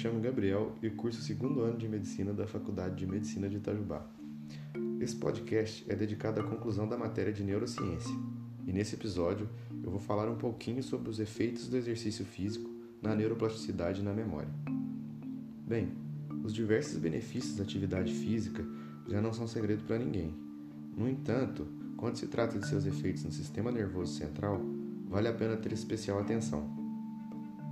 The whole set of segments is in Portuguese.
chamo Gabriel e curso o segundo ano de Medicina da Faculdade de Medicina de Itajubá. Esse podcast é dedicado à conclusão da matéria de neurociência, e nesse episódio eu vou falar um pouquinho sobre os efeitos do exercício físico na neuroplasticidade e na memória. Bem, os diversos benefícios da atividade física já não são segredo para ninguém. No entanto, quando se trata de seus efeitos no sistema nervoso central, vale a pena ter especial atenção.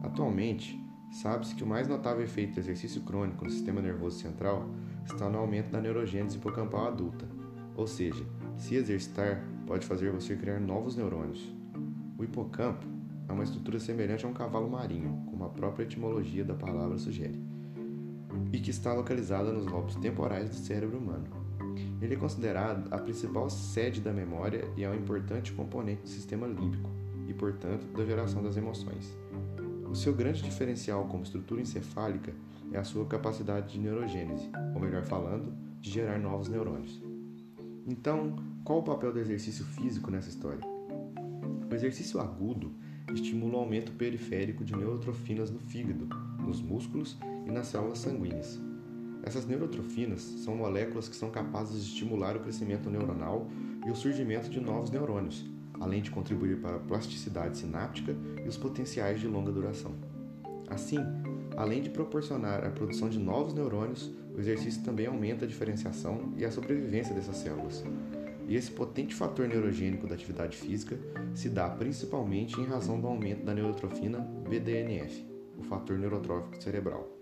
Atualmente, Sabe-se que o mais notável efeito do exercício crônico no sistema nervoso central está no aumento da neurogênese hipocampal adulta, ou seja, se exercitar pode fazer você criar novos neurônios. O hipocampo é uma estrutura semelhante a um cavalo marinho, como a própria etimologia da palavra sugere, e que está localizada nos lobos temporais do cérebro humano. Ele é considerado a principal sede da memória e é um importante componente do sistema límbico e, portanto, da geração das emoções. O seu grande diferencial como estrutura encefálica é a sua capacidade de neurogênese, ou melhor falando, de gerar novos neurônios. Então, qual o papel do exercício físico nessa história? O exercício agudo estimula o aumento periférico de neurotrofinas no fígado, nos músculos e nas células sanguíneas. Essas neurotrofinas são moléculas que são capazes de estimular o crescimento neuronal e o surgimento de novos neurônios, além de contribuir para a plasticidade sináptica e os potenciais de longa duração. Assim, além de proporcionar a produção de novos neurônios, o exercício também aumenta a diferenciação e a sobrevivência dessas células. E esse potente fator neurogênico da atividade física se dá principalmente em razão do aumento da neurotrofina BDNF, o fator neurotrófico cerebral.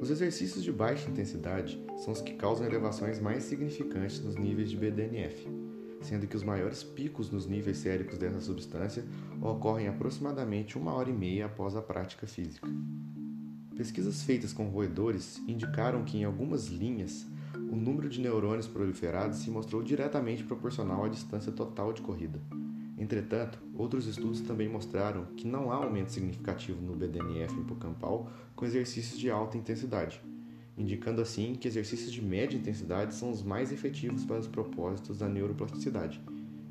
Os exercícios de baixa intensidade são os que causam elevações mais significantes nos níveis de BDNF, sendo que os maiores picos nos níveis séricos dessa substância ocorrem aproximadamente uma hora e meia após a prática física. Pesquisas feitas com roedores indicaram que em algumas linhas o número de neurônios proliferados se mostrou diretamente proporcional à distância total de corrida. Entretanto, outros estudos também mostraram que não há aumento significativo no BDNF hipocampal com exercícios de alta intensidade, indicando assim que exercícios de média intensidade são os mais efetivos para os propósitos da neuroplasticidade,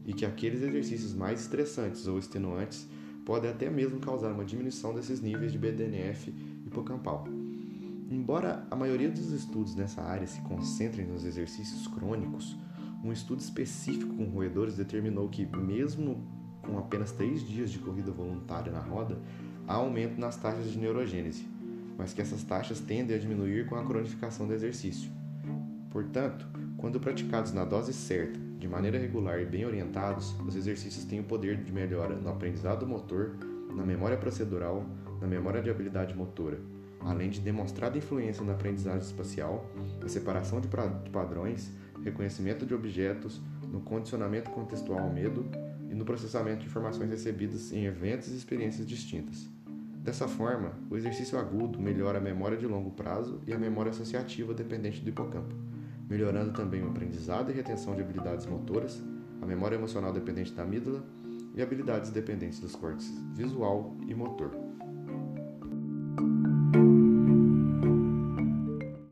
e que aqueles exercícios mais estressantes ou extenuantes podem até mesmo causar uma diminuição desses níveis de BDNF hipocampal. Embora a maioria dos estudos nessa área se concentrem nos exercícios crônicos, um estudo específico com roedores determinou que, mesmo com apenas 3 dias de corrida voluntária na roda, há aumento nas taxas de neurogênese, mas que essas taxas tendem a diminuir com a cronificação do exercício. Portanto, quando praticados na dose certa, de maneira regular e bem orientados, os exercícios têm o poder de melhora no aprendizado motor, na memória procedural, na memória de habilidade motora, além de demonstrada influência na aprendizagem espacial, na separação de padrões, reconhecimento de objetos, no condicionamento contextual ao medo e no processamento de informações recebidas em eventos e experiências distintas. Dessa forma, o exercício agudo melhora a memória de longo prazo e a memória associativa dependente do hipocampo, melhorando também o aprendizado e retenção de habilidades motoras, a memória emocional dependente da amígdala e habilidades dependentes dos córtex visual e motor.